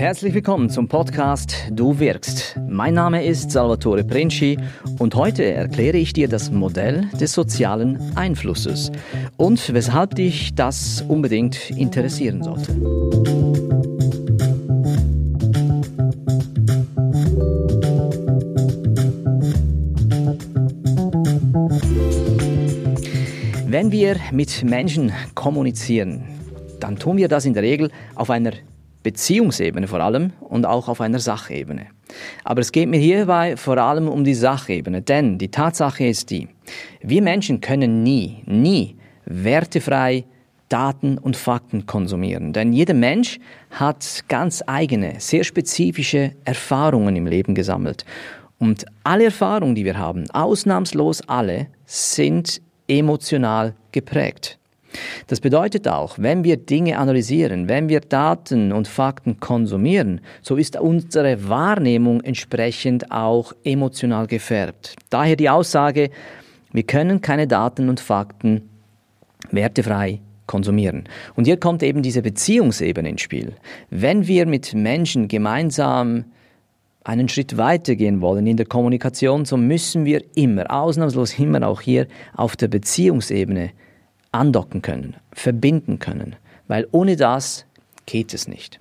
Herzlich willkommen zum Podcast Du wirkst. Mein Name ist Salvatore Princi und heute erkläre ich dir das Modell des sozialen Einflusses und weshalb dich das unbedingt interessieren sollte. Wir mit Menschen kommunizieren, dann tun wir das in der Regel auf einer Beziehungsebene vor allem und auch auf einer Sachebene. Aber es geht mir hierbei vor allem um die Sachebene, denn die Tatsache ist die, wir Menschen können nie, nie wertefrei Daten und Fakten konsumieren. Denn jeder Mensch hat ganz eigene, sehr spezifische Erfahrungen im Leben gesammelt. Und alle Erfahrungen, die wir haben, ausnahmslos alle, sind emotional geprägt. Das bedeutet auch, wenn wir Dinge analysieren, wenn wir Daten und Fakten konsumieren, so ist unsere Wahrnehmung entsprechend auch emotional gefärbt. Daher die Aussage, wir können keine Daten und Fakten wertefrei konsumieren. Und hier kommt eben diese Beziehungsebene ins Spiel. Wenn wir mit Menschen gemeinsam einen Schritt weitergehen wollen in der Kommunikation, so müssen wir immer, ausnahmslos immer auch hier auf der Beziehungsebene andocken können, verbinden können, weil ohne das geht es nicht.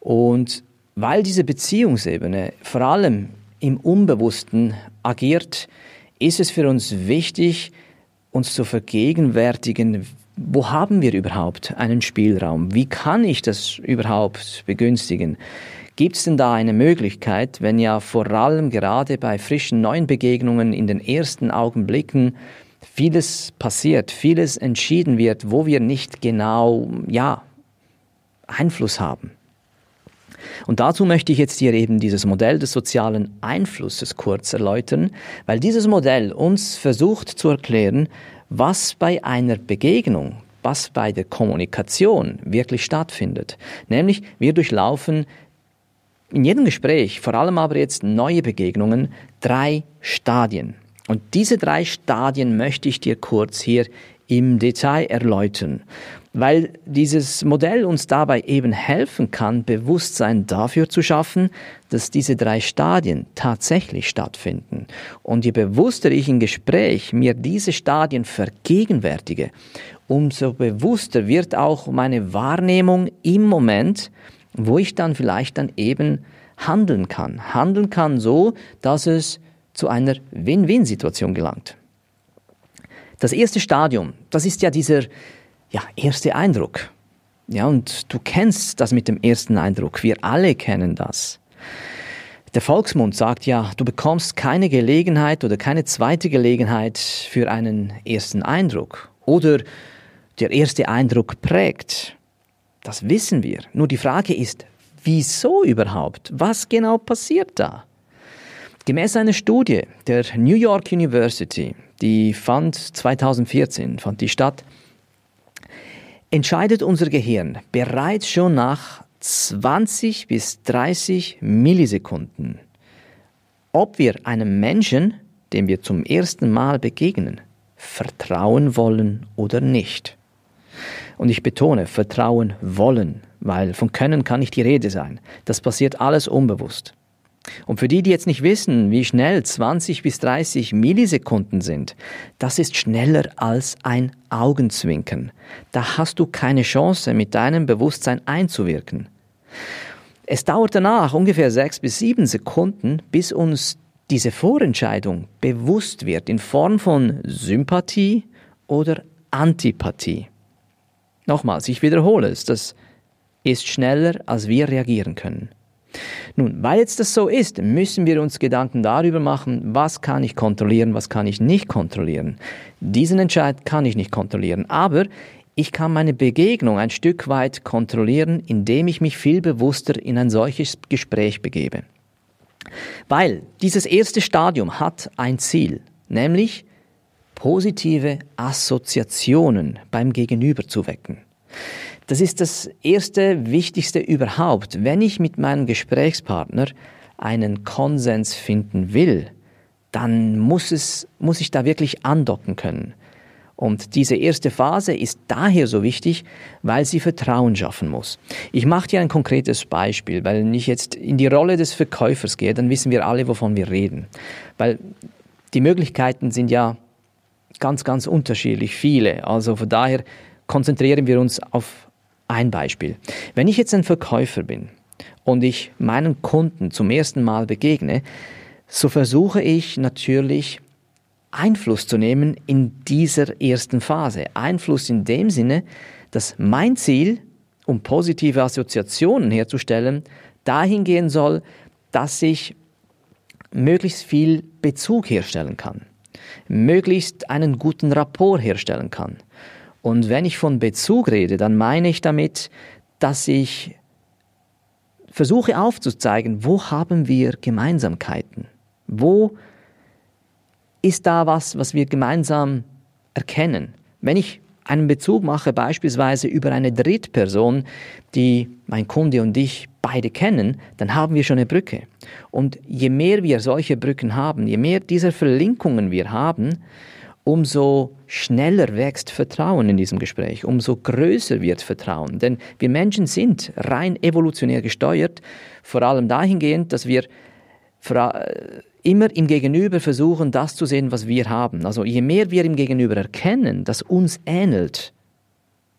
Und weil diese Beziehungsebene vor allem im Unbewussten agiert, ist es für uns wichtig, uns zu vergegenwärtigen, wo haben wir überhaupt einen Spielraum? Wie kann ich das überhaupt begünstigen? Gibt es denn da eine Möglichkeit, wenn ja vor allem gerade bei frischen neuen Begegnungen in den ersten Augenblicken vieles passiert, vieles entschieden wird, wo wir nicht genau, ja, Einfluss haben. Und dazu möchte ich jetzt hier eben dieses Modell des sozialen Einflusses kurz erläutern, weil dieses Modell uns versucht zu erklären, was bei einer Begegnung, was bei der Kommunikation wirklich stattfindet. Nämlich wir durchlaufen in jedem Gespräch, vor allem aber jetzt neue Begegnungen, drei Stadien. Und diese drei Stadien möchte ich dir kurz hier im Detail erläutern, weil dieses Modell uns dabei eben helfen kann, Bewusstsein dafür zu schaffen, dass diese drei Stadien tatsächlich stattfinden. Und je bewusster ich im Gespräch mir diese Stadien vergegenwärtige, umso bewusster wird auch meine Wahrnehmung im Moment, wo ich dann vielleicht dann eben handeln kann. Handeln kann so, dass es zu einer Win-Win-Situation gelangt. Das erste Stadium, das ist ja dieser ja, erste Eindruck. Ja, und du kennst das mit dem ersten Eindruck. Wir alle kennen das. Der Volksmund sagt ja, du bekommst keine Gelegenheit oder keine zweite Gelegenheit für einen ersten Eindruck. Oder der erste Eindruck prägt. Das wissen wir. Nur die Frage ist, wieso überhaupt? Was genau passiert da? Gemäß einer Studie der New York University, die fand 2014, fand die statt, entscheidet unser Gehirn bereits schon nach 20 bis 30 Millisekunden, ob wir einem Menschen, dem wir zum ersten Mal begegnen, vertrauen wollen oder nicht. Und ich betone, vertrauen wollen, weil von Können kann nicht die Rede sein. Das passiert alles unbewusst. Und für die, die jetzt nicht wissen, wie schnell 20 bis 30 Millisekunden sind, das ist schneller als ein Augenzwinkern. Da hast du keine Chance, mit deinem Bewusstsein einzuwirken. Es dauert danach ungefähr sechs bis sieben Sekunden, bis uns diese Vorentscheidung bewusst wird in Form von Sympathie oder Antipathie. Nochmals, ich wiederhole es, das ist schneller, als wir reagieren können. Nun, weil jetzt das so ist, müssen wir uns Gedanken darüber machen, was kann ich kontrollieren, was kann ich nicht kontrollieren. Diesen Entscheid kann ich nicht kontrollieren, aber ich kann meine Begegnung ein Stück weit kontrollieren, indem ich mich viel bewusster in ein solches Gespräch begebe. Weil dieses erste Stadium hat ein Ziel, nämlich positive Assoziationen beim Gegenüber zu wecken. Das ist das erste Wichtigste überhaupt. Wenn ich mit meinem Gesprächspartner einen Konsens finden will, dann muss, es, muss ich da wirklich andocken können. Und diese erste Phase ist daher so wichtig, weil sie Vertrauen schaffen muss. Ich mache dir ein konkretes Beispiel, weil wenn ich jetzt in die Rolle des Verkäufers gehe, dann wissen wir alle, wovon wir reden. Weil die Möglichkeiten sind ja ganz, ganz unterschiedlich viele. Also von daher konzentrieren wir uns auf ein Beispiel. Wenn ich jetzt ein Verkäufer bin und ich meinen Kunden zum ersten Mal begegne, so versuche ich natürlich Einfluss zu nehmen in dieser ersten Phase. Einfluss in dem Sinne, dass mein Ziel, um positive Assoziationen herzustellen, dahin gehen soll, dass ich möglichst viel Bezug herstellen kann, möglichst einen guten Rapport herstellen kann. Und wenn ich von Bezug rede, dann meine ich damit, dass ich versuche aufzuzeigen, wo haben wir Gemeinsamkeiten? Wo ist da was, was wir gemeinsam erkennen? Wenn ich einen Bezug mache, beispielsweise über eine Drittperson, die mein Kunde und ich beide kennen, dann haben wir schon eine Brücke. Und je mehr wir solche Brücken haben, je mehr dieser Verlinkungen wir haben, umso schneller wächst Vertrauen in diesem Gespräch, umso größer wird Vertrauen. Denn wir Menschen sind rein evolutionär gesteuert, vor allem dahingehend, dass wir immer im Gegenüber versuchen, das zu sehen, was wir haben. Also je mehr wir im Gegenüber erkennen, das uns ähnelt,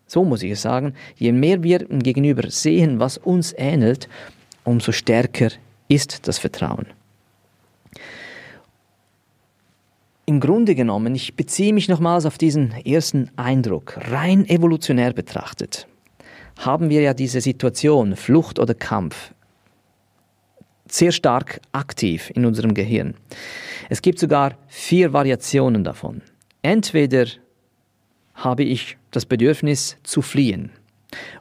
so muss ich es sagen, je mehr wir im Gegenüber sehen, was uns ähnelt, umso stärker ist das Vertrauen. Im Grunde genommen, ich beziehe mich nochmals auf diesen ersten Eindruck, rein evolutionär betrachtet, haben wir ja diese Situation, Flucht oder Kampf, sehr stark aktiv in unserem Gehirn. Es gibt sogar vier Variationen davon. Entweder habe ich das Bedürfnis zu fliehen,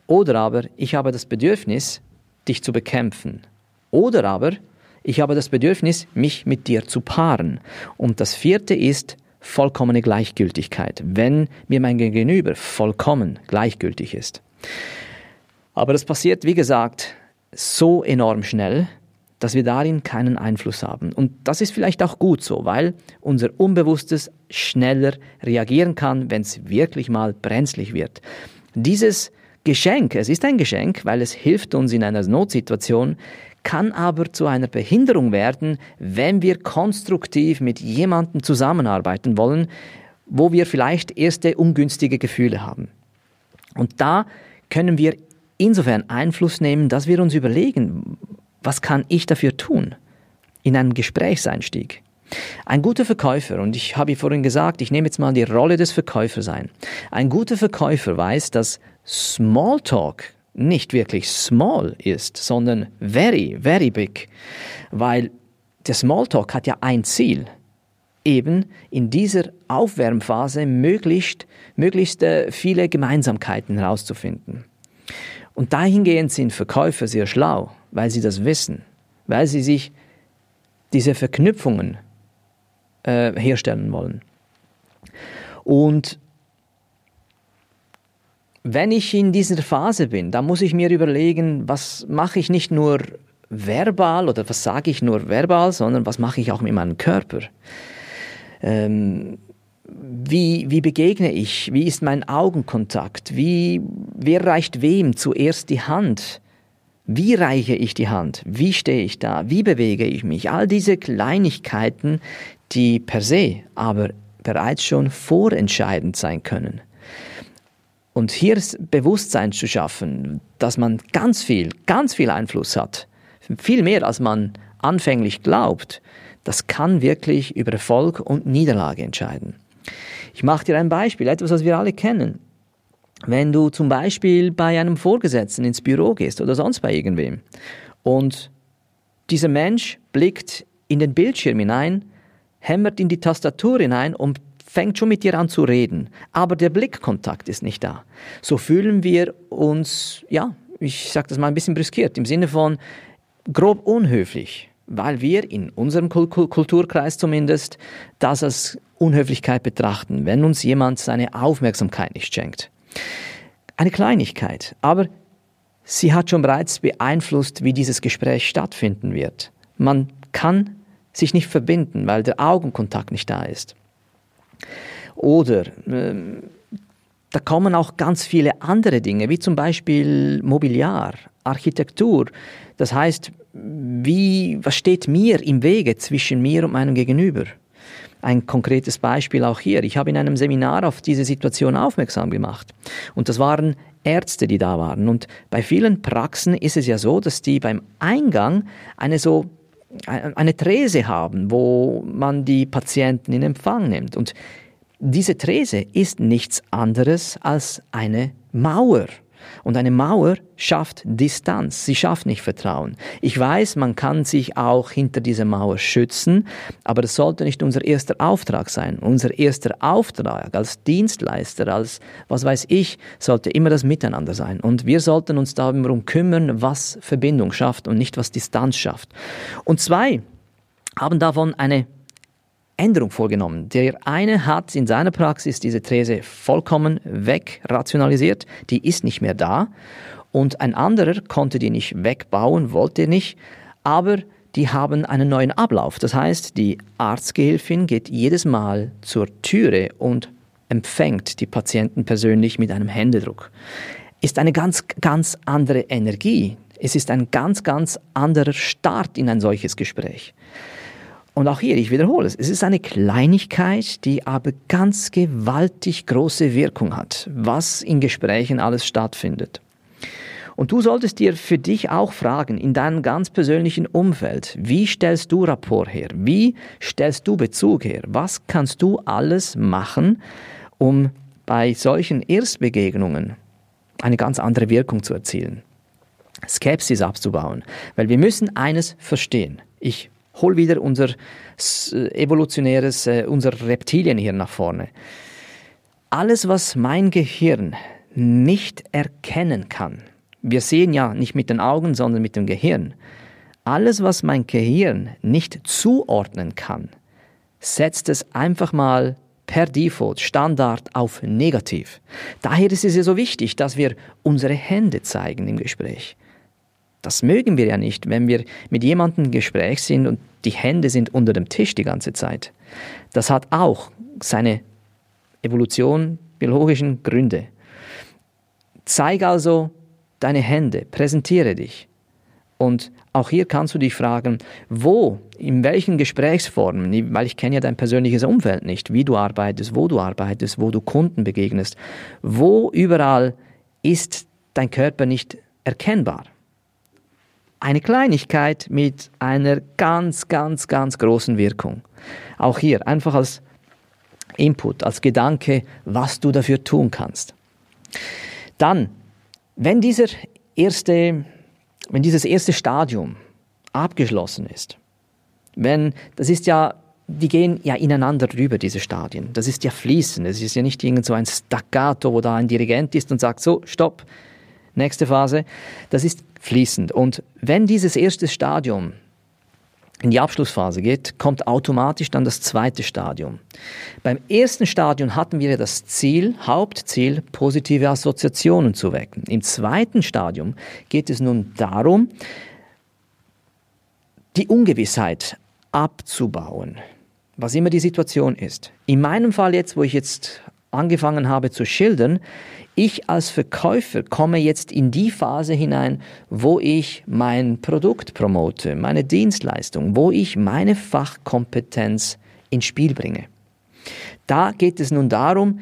oder aber ich habe das Bedürfnis, dich zu bekämpfen, oder aber ich habe das Bedürfnis, mich mit dir zu paaren. Und das vierte ist vollkommene Gleichgültigkeit, wenn mir mein Gegenüber vollkommen gleichgültig ist. Aber das passiert, wie gesagt, so enorm schnell, dass wir darin keinen Einfluss haben. Und das ist vielleicht auch gut so, weil unser Unbewusstes schneller reagieren kann, wenn es wirklich mal brenzlig wird. Dieses Geschenk, es ist ein Geschenk, weil es hilft uns in einer Notsituation, kann aber zu einer Behinderung werden, wenn wir konstruktiv mit jemandem zusammenarbeiten wollen, wo wir vielleicht erste ungünstige Gefühle haben. Und da können wir insofern Einfluss nehmen, dass wir uns überlegen, was kann ich dafür tun? In einem Gesprächseinstieg. Ein guter Verkäufer, und ich habe vorhin gesagt, ich nehme jetzt mal die Rolle des Verkäufers ein. Ein guter Verkäufer weiß, dass Smalltalk nicht wirklich small ist, sondern very, very big. Weil der Smalltalk hat ja ein Ziel. Eben in dieser Aufwärmphase möglichst, möglichst äh, viele Gemeinsamkeiten herauszufinden. Und dahingehend sind Verkäufer sehr schlau, weil sie das wissen, weil sie sich diese Verknüpfungen äh, herstellen wollen. Und wenn ich in dieser Phase bin, dann muss ich mir überlegen, was mache ich nicht nur verbal oder was sage ich nur verbal, sondern was mache ich auch mit meinem Körper. Ähm, wie, wie begegne ich? Wie ist mein Augenkontakt? Wie, wer reicht wem zuerst die Hand? Wie reiche ich die Hand? Wie stehe ich da? Wie bewege ich mich? All diese Kleinigkeiten, die per se aber bereits schon vorentscheidend sein können. Und hier Bewusstsein zu schaffen, dass man ganz viel, ganz viel Einfluss hat, viel mehr als man anfänglich glaubt, das kann wirklich über Erfolg und Niederlage entscheiden. Ich mache dir ein Beispiel, etwas, was wir alle kennen. Wenn du zum Beispiel bei einem Vorgesetzten ins Büro gehst oder sonst bei irgendwem und dieser Mensch blickt in den Bildschirm hinein, hämmert in die Tastatur hinein und fängt schon mit dir an zu reden, aber der Blickkontakt ist nicht da. So fühlen wir uns, ja, ich sage das mal ein bisschen brüskiert, im Sinne von grob unhöflich, weil wir in unserem Kulturkreis zumindest das als Unhöflichkeit betrachten, wenn uns jemand seine Aufmerksamkeit nicht schenkt. Eine Kleinigkeit, aber sie hat schon bereits beeinflusst, wie dieses Gespräch stattfinden wird. Man kann sich nicht verbinden, weil der Augenkontakt nicht da ist. Oder äh, da kommen auch ganz viele andere Dinge, wie zum Beispiel Mobiliar, Architektur. Das heißt, wie, was steht mir im Wege zwischen mir und meinem Gegenüber? Ein konkretes Beispiel auch hier. Ich habe in einem Seminar auf diese Situation aufmerksam gemacht. Und das waren Ärzte, die da waren. Und bei vielen Praxen ist es ja so, dass die beim Eingang eine so eine Trese haben, wo man die Patienten in Empfang nimmt. Und diese Trese ist nichts anderes als eine Mauer. Und eine Mauer schafft Distanz, sie schafft nicht Vertrauen. Ich weiß, man kann sich auch hinter dieser Mauer schützen, aber das sollte nicht unser erster Auftrag sein. Unser erster Auftrag als Dienstleister, als was weiß ich, sollte immer das Miteinander sein. Und wir sollten uns darum kümmern, was Verbindung schafft und nicht was Distanz schafft. Und zwei haben davon eine Änderung vorgenommen. Der eine hat in seiner Praxis diese These vollkommen wegrationalisiert, die ist nicht mehr da. Und ein anderer konnte die nicht wegbauen, wollte nicht, aber die haben einen neuen Ablauf. Das heißt, die Arztgehilfin geht jedes Mal zur Türe und empfängt die Patienten persönlich mit einem Händedruck. Ist eine ganz, ganz andere Energie. Es ist ein ganz, ganz anderer Start in ein solches Gespräch. Und auch hier, ich wiederhole es, es ist eine Kleinigkeit, die aber ganz gewaltig große Wirkung hat, was in Gesprächen alles stattfindet. Und du solltest dir für dich auch fragen, in deinem ganz persönlichen Umfeld, wie stellst du Rapport her? Wie stellst du Bezug her? Was kannst du alles machen, um bei solchen Erstbegegnungen eine ganz andere Wirkung zu erzielen? Skepsis abzubauen. Weil wir müssen eines verstehen. Ich hol wieder unser evolutionäres, äh, unser Reptilienhirn nach vorne. Alles, was mein Gehirn nicht erkennen kann, wir sehen ja nicht mit den Augen, sondern mit dem Gehirn. Alles, was mein Gehirn nicht zuordnen kann, setzt es einfach mal per Default, Standard auf negativ. Daher ist es ja so wichtig, dass wir unsere Hände zeigen im Gespräch. Das mögen wir ja nicht, wenn wir mit jemandem im Gespräch sind und die Hände sind unter dem Tisch die ganze Zeit. Das hat auch seine Evolution, biologischen Gründe. Zeig also deine Hände, präsentiere dich. Und auch hier kannst du dich fragen, wo, in welchen Gesprächsformen, weil ich kenne ja dein persönliches Umfeld nicht, wie du arbeitest, wo du arbeitest, wo du Kunden begegnest, wo überall ist dein Körper nicht erkennbar eine Kleinigkeit mit einer ganz, ganz, ganz großen Wirkung. Auch hier einfach als Input, als Gedanke, was du dafür tun kannst. Dann, wenn dieser erste, wenn dieses erste Stadium abgeschlossen ist, wenn, das ist ja, die gehen ja ineinander rüber, diese Stadien. Das ist ja fließend. Es ist ja nicht irgend so ein Staccato, wo da ein Dirigent ist und sagt, so, stopp, nächste Phase. Das ist fließend. Und wenn dieses erste Stadium in die Abschlussphase geht, kommt automatisch dann das zweite Stadium. Beim ersten Stadium hatten wir das Ziel, Hauptziel, positive Assoziationen zu wecken. Im zweiten Stadium geht es nun darum, die Ungewissheit abzubauen, was immer die Situation ist. In meinem Fall jetzt, wo ich jetzt angefangen habe zu schildern, ich als Verkäufer komme jetzt in die Phase hinein, wo ich mein Produkt promote, meine Dienstleistung, wo ich meine Fachkompetenz ins Spiel bringe. Da geht es nun darum,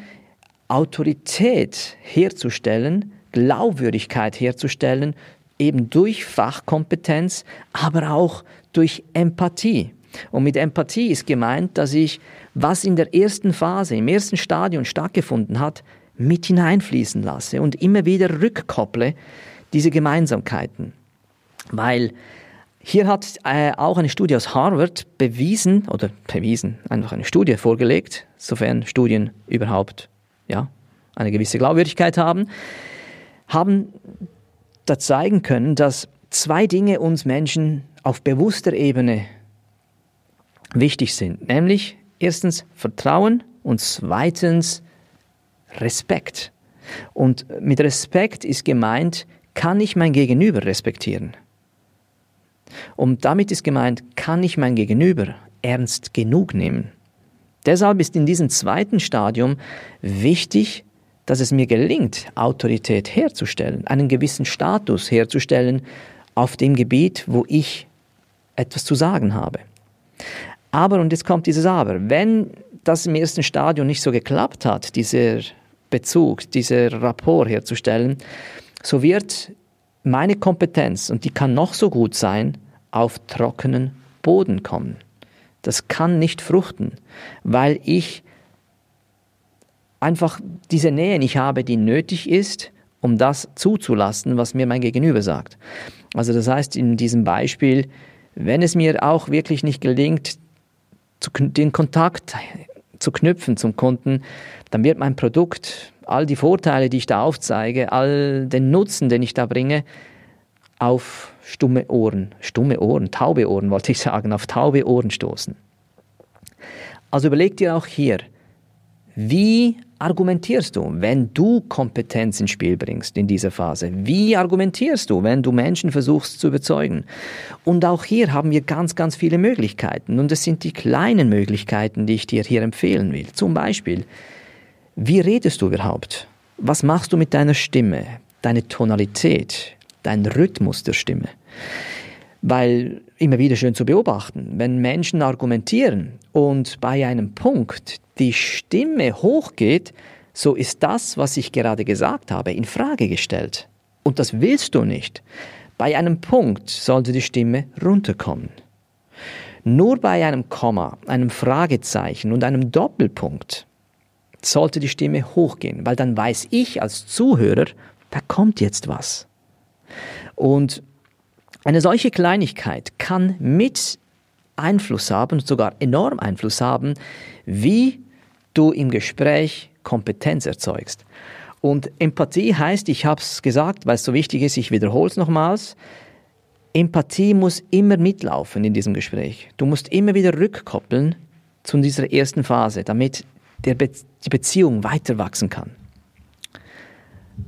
Autorität herzustellen, Glaubwürdigkeit herzustellen, eben durch Fachkompetenz, aber auch durch Empathie. Und mit Empathie ist gemeint, dass ich, was in der ersten Phase, im ersten Stadium stattgefunden hat, mit hineinfließen lasse und immer wieder rückkopple, diese Gemeinsamkeiten. Weil hier hat äh, auch eine Studie aus Harvard bewiesen, oder bewiesen, einfach eine Studie vorgelegt, sofern Studien überhaupt ja, eine gewisse Glaubwürdigkeit haben, haben da zeigen können, dass zwei Dinge uns Menschen auf bewusster Ebene wichtig sind. Nämlich erstens Vertrauen und zweitens Respekt. Und mit Respekt ist gemeint, kann ich mein Gegenüber respektieren? Und damit ist gemeint, kann ich mein Gegenüber ernst genug nehmen? Deshalb ist in diesem zweiten Stadium wichtig, dass es mir gelingt, Autorität herzustellen, einen gewissen Status herzustellen auf dem Gebiet, wo ich etwas zu sagen habe. Aber, und jetzt kommt dieses Aber, wenn das im ersten Stadium nicht so geklappt hat, dieser Bezug, dieser Rapport herzustellen, so wird meine Kompetenz, und die kann noch so gut sein, auf trockenen Boden kommen. Das kann nicht fruchten, weil ich einfach diese Nähe nicht habe, die nötig ist, um das zuzulassen, was mir mein Gegenüber sagt. Also das heißt in diesem Beispiel, wenn es mir auch wirklich nicht gelingt, den Kontakt zu knüpfen zum Kunden, dann wird mein Produkt, all die Vorteile, die ich da aufzeige, all den Nutzen, den ich da bringe, auf stumme Ohren, stumme Ohren, taube Ohren wollte ich sagen, auf taube Ohren stoßen. Also überleg dir auch hier, wie argumentierst du, wenn du Kompetenz ins Spiel bringst in dieser Phase? Wie argumentierst du, wenn du Menschen versuchst zu überzeugen? Und auch hier haben wir ganz, ganz viele Möglichkeiten. Und es sind die kleinen Möglichkeiten, die ich dir hier empfehlen will. Zum Beispiel, wie redest du überhaupt? Was machst du mit deiner Stimme, deine Tonalität, dein Rhythmus der Stimme? Weil immer wieder schön zu beobachten, wenn Menschen argumentieren und bei einem Punkt die Stimme hochgeht, so ist das, was ich gerade gesagt habe, in Frage gestellt. Und das willst du nicht. Bei einem Punkt sollte die Stimme runterkommen. Nur bei einem Komma, einem Fragezeichen und einem Doppelpunkt sollte die Stimme hochgehen, weil dann weiß ich als Zuhörer, da kommt jetzt was. Und eine solche Kleinigkeit kann mit Einfluss haben, sogar enorm Einfluss haben, wie du im Gespräch Kompetenz erzeugst. Und Empathie heißt, ich habe es gesagt, weil es so wichtig ist, ich wiederhole es nochmals, Empathie muss immer mitlaufen in diesem Gespräch. Du musst immer wieder rückkoppeln zu dieser ersten Phase, damit Be die Beziehung weiter wachsen kann.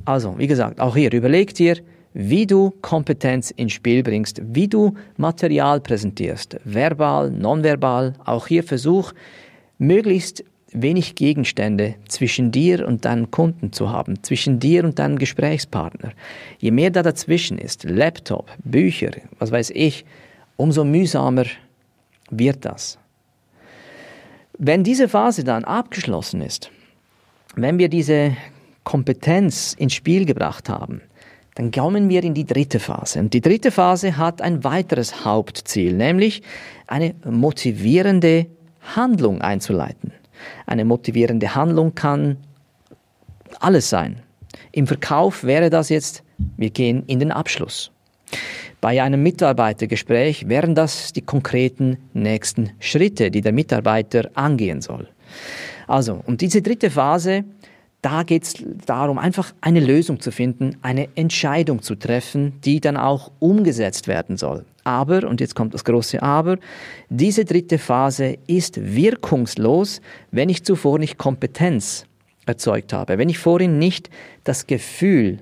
Also, wie gesagt, auch hier, überleg dir, wie du Kompetenz ins Spiel bringst, wie du Material präsentierst, verbal, nonverbal. Auch hier versuch, möglichst wenig Gegenstände zwischen dir und deinen Kunden zu haben, zwischen dir und deinem Gesprächspartner. Je mehr da dazwischen ist, Laptop, Bücher, was weiß ich, umso mühsamer wird das. Wenn diese Phase dann abgeschlossen ist, wenn wir diese Kompetenz ins Spiel gebracht haben, dann kommen wir in die dritte Phase. Und die dritte Phase hat ein weiteres Hauptziel, nämlich eine motivierende Handlung einzuleiten. Eine motivierende Handlung kann alles sein. Im Verkauf wäre das jetzt, wir gehen in den Abschluss. Bei einem Mitarbeitergespräch wären das die konkreten nächsten Schritte, die der Mitarbeiter angehen soll. Also, und diese dritte Phase da geht es darum, einfach eine Lösung zu finden, eine Entscheidung zu treffen, die dann auch umgesetzt werden soll. Aber, und jetzt kommt das große Aber, diese dritte Phase ist wirkungslos, wenn ich zuvor nicht Kompetenz erzeugt habe, wenn ich vorhin nicht das Gefühl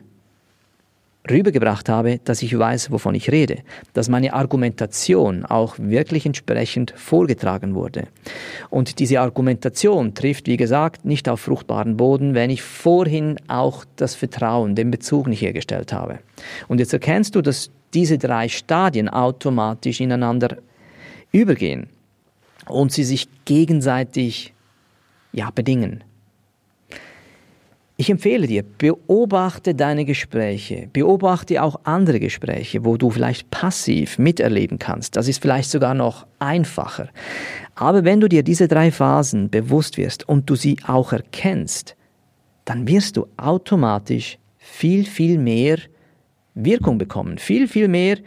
rübergebracht habe, dass ich weiß, wovon ich rede, dass meine Argumentation auch wirklich entsprechend vorgetragen wurde. Und diese Argumentation trifft, wie gesagt, nicht auf fruchtbaren Boden, wenn ich vorhin auch das Vertrauen, den Bezug nicht hergestellt habe. Und jetzt erkennst du, dass diese drei Stadien automatisch ineinander übergehen und sie sich gegenseitig ja, bedingen. Ich empfehle dir, beobachte deine Gespräche, beobachte auch andere Gespräche, wo du vielleicht passiv miterleben kannst. Das ist vielleicht sogar noch einfacher. Aber wenn du dir diese drei Phasen bewusst wirst und du sie auch erkennst, dann wirst du automatisch viel, viel mehr Wirkung bekommen, viel, viel mehr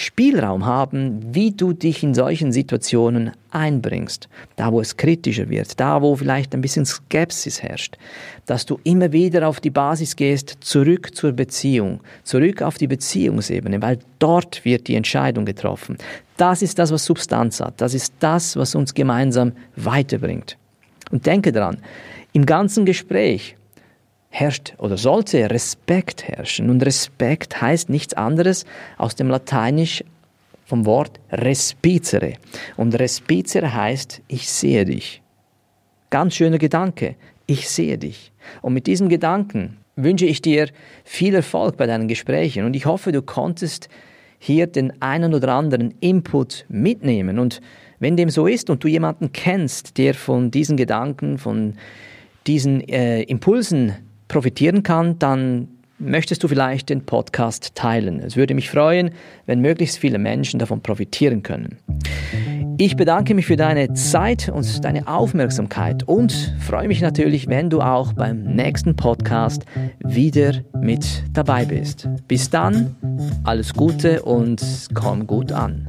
Spielraum haben, wie du dich in solchen Situationen einbringst. Da, wo es kritischer wird, da, wo vielleicht ein bisschen Skepsis herrscht, dass du immer wieder auf die Basis gehst, zurück zur Beziehung, zurück auf die Beziehungsebene, weil dort wird die Entscheidung getroffen. Das ist das, was Substanz hat. Das ist das, was uns gemeinsam weiterbringt. Und denke dran, im ganzen Gespräch herrscht oder sollte Respekt herrschen. Und Respekt heißt nichts anderes aus dem Lateinisch vom Wort respicere. Und respicere heißt, ich sehe dich. Ganz schöner Gedanke. Ich sehe dich. Und mit diesem Gedanken wünsche ich dir viel Erfolg bei deinen Gesprächen und ich hoffe, du konntest hier den einen oder anderen Input mitnehmen. Und wenn dem so ist und du jemanden kennst, der von diesen Gedanken, von diesen äh, Impulsen profitieren kann, dann möchtest du vielleicht den Podcast teilen. Es würde mich freuen, wenn möglichst viele Menschen davon profitieren können. Ich bedanke mich für deine Zeit und deine Aufmerksamkeit und freue mich natürlich, wenn du auch beim nächsten Podcast wieder mit dabei bist. Bis dann, alles Gute und komm gut an.